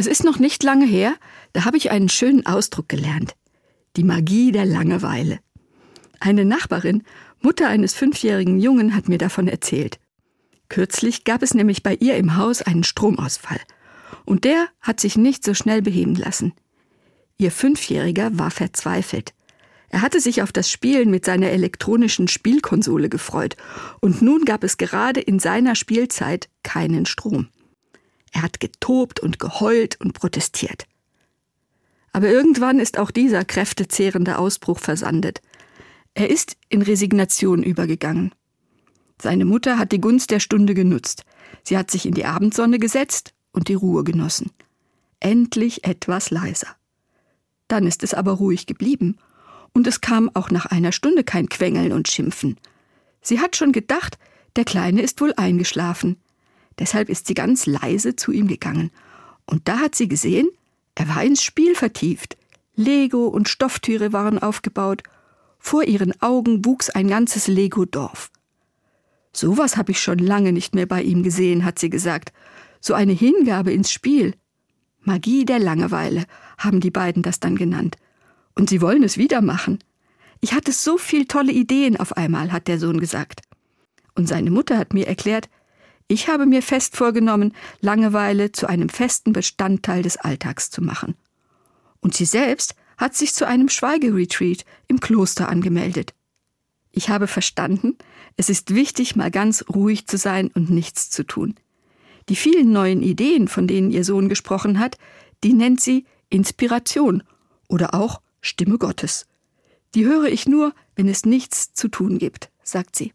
Es ist noch nicht lange her, da habe ich einen schönen Ausdruck gelernt. Die Magie der Langeweile. Eine Nachbarin, Mutter eines fünfjährigen Jungen, hat mir davon erzählt. Kürzlich gab es nämlich bei ihr im Haus einen Stromausfall. Und der hat sich nicht so schnell beheben lassen. Ihr Fünfjähriger war verzweifelt. Er hatte sich auf das Spielen mit seiner elektronischen Spielkonsole gefreut, und nun gab es gerade in seiner Spielzeit keinen Strom. Er hat getobt und geheult und protestiert. Aber irgendwann ist auch dieser kräftezehrende Ausbruch versandet. Er ist in Resignation übergegangen. Seine Mutter hat die Gunst der Stunde genutzt. Sie hat sich in die Abendsonne gesetzt und die Ruhe genossen. Endlich etwas leiser. Dann ist es aber ruhig geblieben und es kam auch nach einer Stunde kein Quengeln und Schimpfen. Sie hat schon gedacht, der Kleine ist wohl eingeschlafen. Deshalb ist sie ganz leise zu ihm gegangen. Und da hat sie gesehen, er war ins Spiel vertieft. Lego und Stofftüre waren aufgebaut. Vor ihren Augen wuchs ein ganzes Lego-Dorf. Sowas habe ich schon lange nicht mehr bei ihm gesehen, hat sie gesagt. So eine Hingabe ins Spiel. Magie der Langeweile haben die beiden das dann genannt. Und sie wollen es wieder machen. Ich hatte so viel tolle Ideen auf einmal, hat der Sohn gesagt. Und seine Mutter hat mir erklärt, ich habe mir fest vorgenommen, Langeweile zu einem festen Bestandteil des Alltags zu machen. Und sie selbst hat sich zu einem Schweigeretreat im Kloster angemeldet. Ich habe verstanden, es ist wichtig, mal ganz ruhig zu sein und nichts zu tun. Die vielen neuen Ideen, von denen ihr Sohn gesprochen hat, die nennt sie Inspiration oder auch Stimme Gottes. Die höre ich nur, wenn es nichts zu tun gibt, sagt sie.